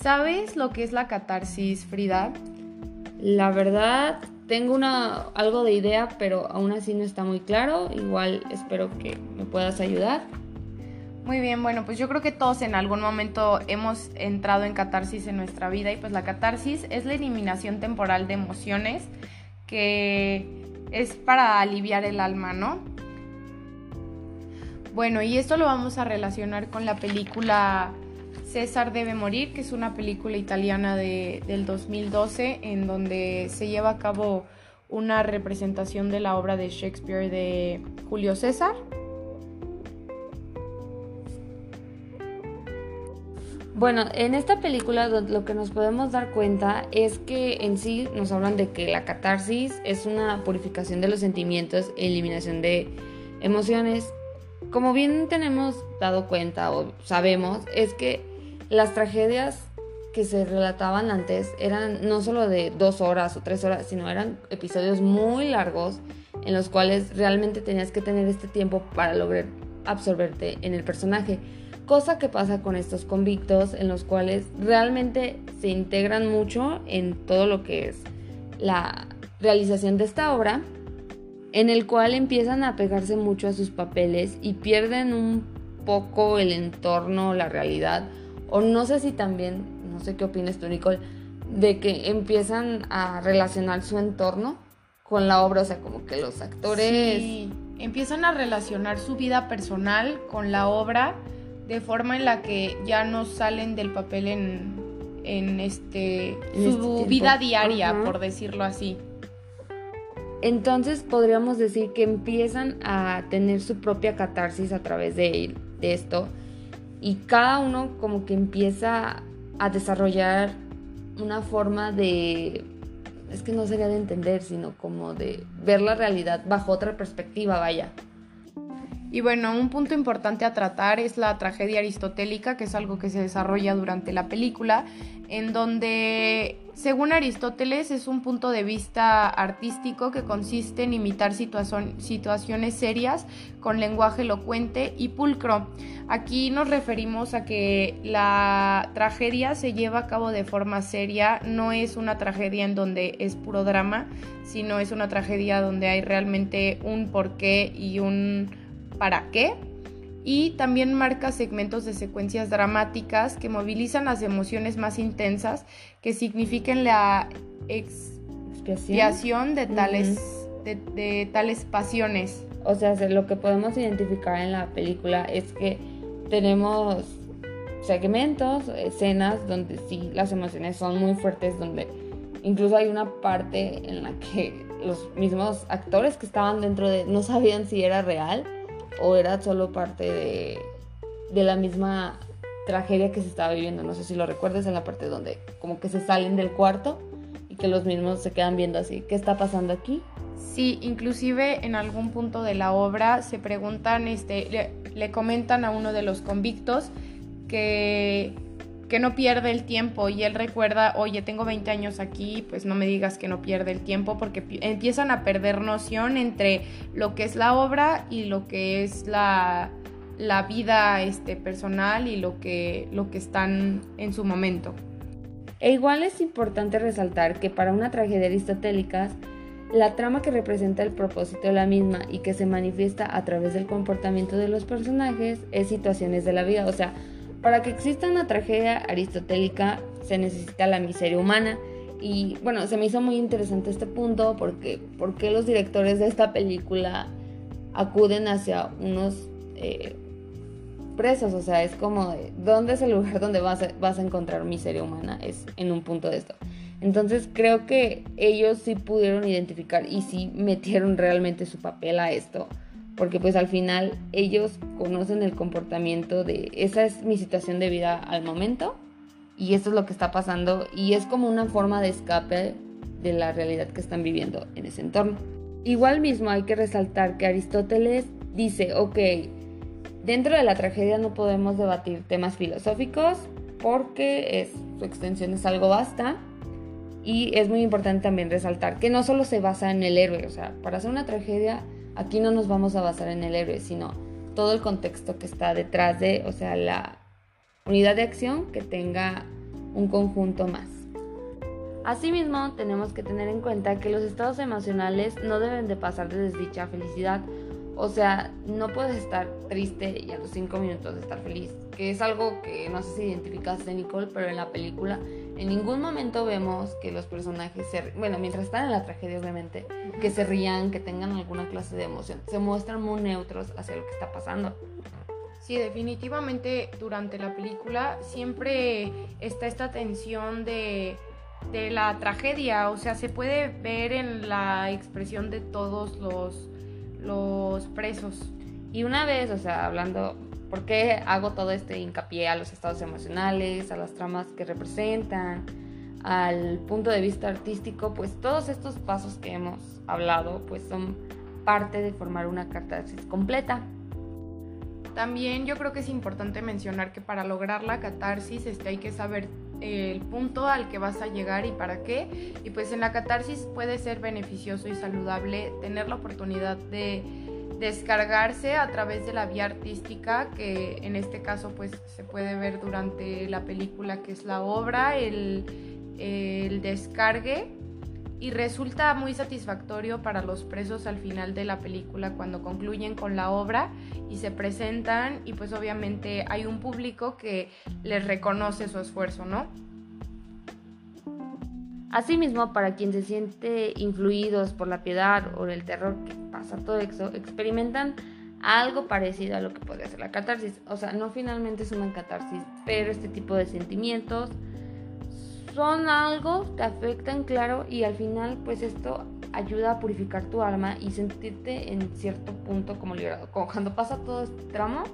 ¿Sabes lo que es la catarsis, Frida? La verdad, tengo una, algo de idea, pero aún así no está muy claro. Igual espero que me puedas ayudar. Muy bien, bueno, pues yo creo que todos en algún momento hemos entrado en catarsis en nuestra vida y pues la catarsis es la eliminación temporal de emociones que es para aliviar el alma, ¿no? Bueno, y esto lo vamos a relacionar con la película César debe morir, que es una película italiana de, del 2012 en donde se lleva a cabo una representación de la obra de Shakespeare de Julio César. Bueno, en esta película lo que nos podemos dar cuenta es que en sí nos hablan de que la catarsis es una purificación de los sentimientos, eliminación de emociones. Como bien tenemos dado cuenta o sabemos, es que las tragedias que se relataban antes eran no solo de dos horas o tres horas, sino eran episodios muy largos en los cuales realmente tenías que tener este tiempo para lograr absorberte en el personaje. Cosa que pasa con estos convictos en los cuales realmente se integran mucho en todo lo que es la realización de esta obra, en el cual empiezan a pegarse mucho a sus papeles y pierden un poco el entorno, la realidad, o no sé si también, no sé qué opinas tú Nicole, de que empiezan a relacionar su entorno con la obra, o sea, como que los actores... Sí, empiezan a relacionar su vida personal con la obra de forma en la que ya no salen del papel en, en este su este vida diaria, por decirlo así. Entonces podríamos decir que empiezan a tener su propia catarsis a través de, de esto y cada uno como que empieza a desarrollar una forma de es que no sería de entender, sino como de ver la realidad bajo otra perspectiva, vaya. Y bueno, un punto importante a tratar es la tragedia aristotélica, que es algo que se desarrolla durante la película, en donde, según Aristóteles, es un punto de vista artístico que consiste en imitar situaciones serias con lenguaje elocuente y pulcro. Aquí nos referimos a que la tragedia se lleva a cabo de forma seria, no es una tragedia en donde es puro drama, sino es una tragedia donde hay realmente un porqué y un para qué y también marca segmentos de secuencias dramáticas que movilizan las emociones más intensas que signifiquen la expiación de tales, de, tales pasiones. O sea, lo que podemos identificar en la película es que tenemos segmentos, escenas donde sí las emociones son muy fuertes, donde incluso hay una parte en la que los mismos actores que estaban dentro de no sabían si era real o era solo parte de, de la misma tragedia que se estaba viviendo. No sé si lo recuerdas en la parte donde como que se salen del cuarto y que los mismos se quedan viendo así. ¿Qué está pasando aquí? Sí, inclusive en algún punto de la obra se preguntan, este, le, le comentan a uno de los convictos que que no pierde el tiempo y él recuerda, oye, tengo 20 años aquí, pues no me digas que no pierde el tiempo porque empiezan a perder noción entre lo que es la obra y lo que es la, la vida este, personal y lo que, lo que están en su momento. E igual es importante resaltar que para una tragedia aristotélica, la trama que representa el propósito de la misma y que se manifiesta a través del comportamiento de los personajes es situaciones de la vida, o sea, para que exista una tragedia aristotélica se necesita la miseria humana. Y bueno, se me hizo muy interesante este punto porque, porque los directores de esta película acuden hacia unos eh, presos. O sea, es como, ¿dónde es el lugar donde vas a, vas a encontrar miseria humana? Es en un punto de esto. Entonces creo que ellos sí pudieron identificar y sí metieron realmente su papel a esto porque pues al final ellos conocen el comportamiento de esa es mi situación de vida al momento y esto es lo que está pasando y es como una forma de escape de la realidad que están viviendo en ese entorno. Igual mismo hay que resaltar que Aristóteles dice, ok, dentro de la tragedia no podemos debatir temas filosóficos porque su extensión es algo vasta y es muy importante también resaltar que no solo se basa en el héroe, o sea, para hacer una tragedia Aquí no nos vamos a basar en el héroe, sino todo el contexto que está detrás de, o sea, la unidad de acción que tenga un conjunto más. Asimismo, tenemos que tener en cuenta que los estados emocionales no deben de pasar de desdicha a felicidad. O sea, no puedes estar triste y a los 5 minutos estar feliz. Que es algo que no sé si identificaste, Nicole, pero en la película en ningún momento vemos que los personajes se... Bueno, mientras están en la tragedia, obviamente, que se rían, que tengan alguna clase de emoción. Se muestran muy neutros hacia lo que está pasando. Sí, definitivamente durante la película siempre está esta tensión de de la tragedia, o sea, se puede ver en la expresión de todos los, los presos. Y una vez, o sea, hablando, ¿por qué hago todo este hincapié a los estados emocionales, a las tramas que representan, al punto de vista artístico? Pues todos estos pasos que hemos hablado, pues son parte de formar una catarsis completa. También yo creo que es importante mencionar que para lograr la catarsis este, hay que saber el punto al que vas a llegar y para qué. Y pues en la catarsis puede ser beneficioso y saludable tener la oportunidad de descargarse a través de la vía artística, que en este caso pues se puede ver durante la película que es la obra, el, el descargue y resulta muy satisfactorio para los presos al final de la película cuando concluyen con la obra y se presentan y pues obviamente hay un público que les reconoce su esfuerzo, ¿no? Asimismo, para quien se siente influidos por la piedad o el terror que eso, experimentan algo parecido a lo que podría ser la catarsis. O sea, no finalmente es una catarsis, pero este tipo de sentimientos son algo, te afectan, claro, y al final pues esto ayuda a purificar tu alma y sentirte en cierto punto como liberado. Como cuando pasa todo este tramo,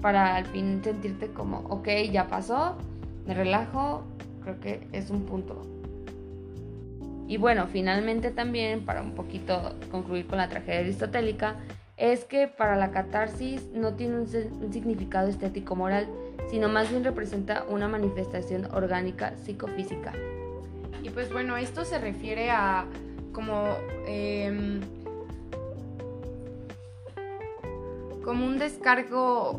para al fin sentirte como, ok, ya pasó, me relajo, creo que es un punto. Y bueno, finalmente también, para un poquito concluir con la tragedia aristotélica, es que para la catarsis no tiene un, significado estético moral, sino más bien representa una manifestación orgánica psicofísica. Y pues bueno, esto se refiere a como, em, como un descargo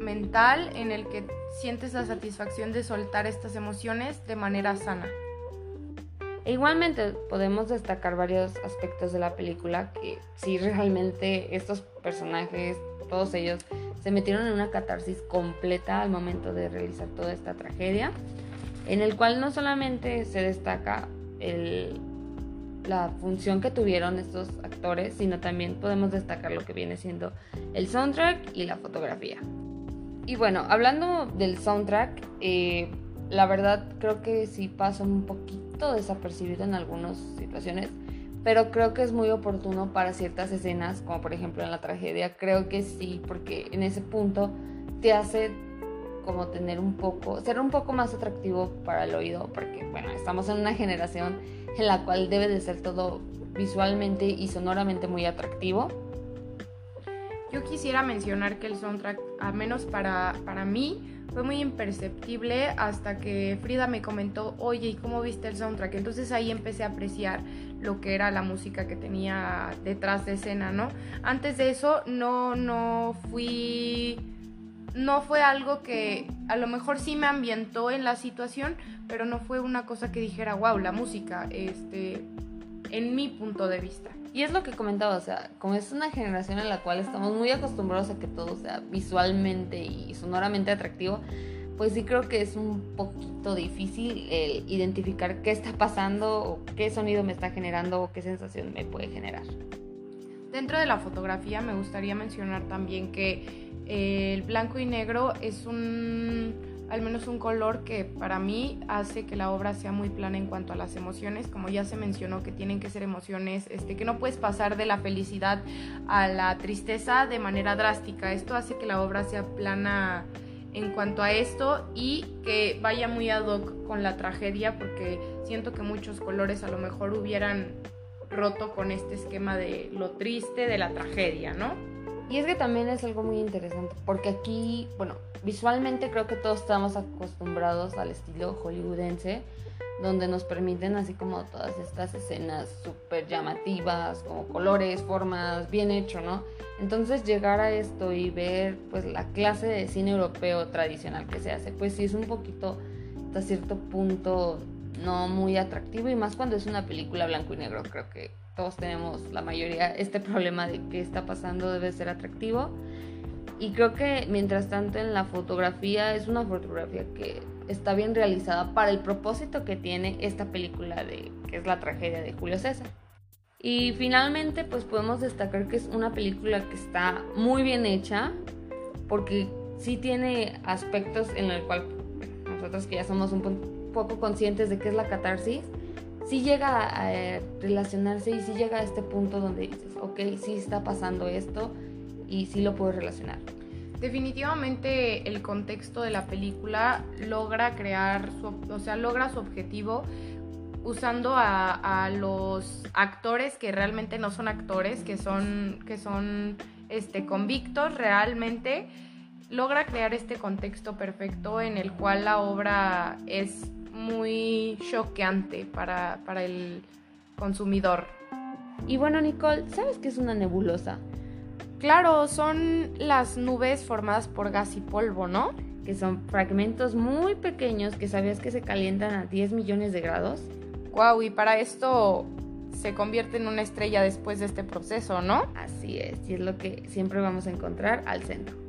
mental en el que sientes la satisfacción de soltar estas emociones de manera sana. E igualmente podemos destacar varios aspectos de la película que si realmente estos personajes, todos ellos, se metieron en una catarsis completa al momento de realizar toda esta tragedia, en el cual no solamente se destaca la función que tuvieron estos actores, sino también podemos destacar lo que viene siendo el soundtrack y la fotografía. Y bueno, hablando del soundtrack, eh, la verdad creo que sí pasa un poquito desapercibido en algunas situaciones pero creo que es muy oportuno para ciertas escenas, como por ejemplo en la tragedia, creo que sí, porque en ese punto te hace como tener un poco, ser un poco más atractivo para el oído, porque bueno, estamos en una generación en la cual debe de ser todo visualmente y sonoramente muy atractivo. Yo quisiera mencionar que el soundtrack, al menos para, para mí, fue muy imperceptible hasta que Frida me comentó, oye, ¿y cómo viste el soundtrack? Entonces ahí empecé a apreciar lo que era la música que tenía detrás de escena, ¿no? Antes de eso no, no fui, no fue algo que a lo mejor sí me ambientó en la situación, pero no fue una cosa que dijera, wow, la música, este, en mi punto de vista. Y es lo que comentaba, o sea, como es una generación en la cual estamos muy acostumbrados a que todo sea visualmente y sonoramente atractivo, pues sí creo que es un poquito difícil el identificar qué está pasando o qué sonido me está generando o qué sensación me puede generar. Dentro de la fotografía me gustaría mencionar también que eh, el blanco y negro es un al menos un color que para mí hace que la obra sea muy plana en cuanto a las emociones, como ya se mencionó que tienen que ser emociones, este, que no puedes pasar de la felicidad a la tristeza de manera drástica. Esto hace que la obra sea plana en cuanto a esto y que vaya muy ad hoc con la tragedia porque siento que muchos colores a lo mejor hubieran roto con este esquema de lo triste de la tragedia, ¿no? Y es que también es algo muy interesante, porque aquí, bueno, visualmente creo que todos estamos acostumbrados al estilo hollywoodense, donde nos permiten así como todas estas escenas súper llamativas, como colores, formas, bien hecho, ¿no? Entonces llegar a esto y ver pues la clase de cine europeo tradicional que se hace, pues sí es un poquito hasta cierto punto no muy atractivo y más cuando es una película blanco y negro. Creo que todos tenemos la mayoría este problema de qué está pasando debe ser atractivo. Y creo que mientras tanto en la fotografía es una fotografía que está bien realizada para el propósito que tiene esta película de que es la tragedia de Julio César. Y finalmente pues podemos destacar que es una película que está muy bien hecha porque sí tiene aspectos en el cual nosotros que ya somos un poco conscientes de qué es la catarsis, sí llega a relacionarse y sí llega a este punto donde dices, ok, sí está pasando esto y sí lo puedo relacionar. Definitivamente el contexto de la película logra crear, su, o sea, logra su objetivo usando a, los actores que realmente no son actores, que son, que son este, convictos realmente, logra crear este contexto perfecto en el cual la obra es muy choqueante para, para el consumidor. Y bueno, Nicole, ¿sabes qué es una nebulosa? Claro, son las nubes formadas por gas y polvo, ¿no? Que son fragmentos muy pequeños que sabías que se calientan a 10 millones de grados. Wow, y para esto se convierte en una estrella después de este proceso, ¿no? Así es, y es lo que siempre vamos a encontrar al centro.